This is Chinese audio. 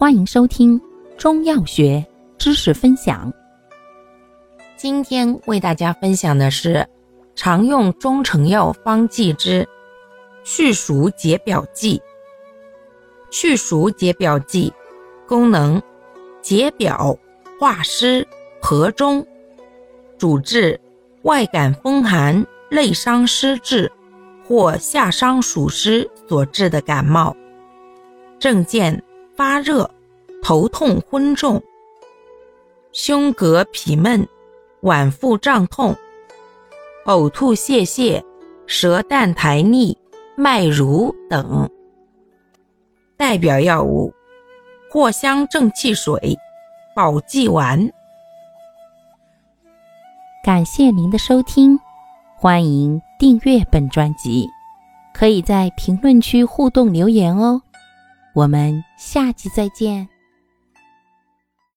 欢迎收听中药学知识分享。今天为大家分享的是常用中成药方剂之去暑解表剂。去暑解表剂功能：解表、化湿、和中，主治外感风寒、内伤湿滞或下伤暑湿所致的感冒。症见。发热、头痛、昏重、胸膈痞闷、脘腹胀痛、呕吐泄泻、舌淡苔腻、脉濡等。代表药物：藿香正气水、保济丸。感谢您的收听，欢迎订阅本专辑，可以在评论区互动留言哦。我们下期再见。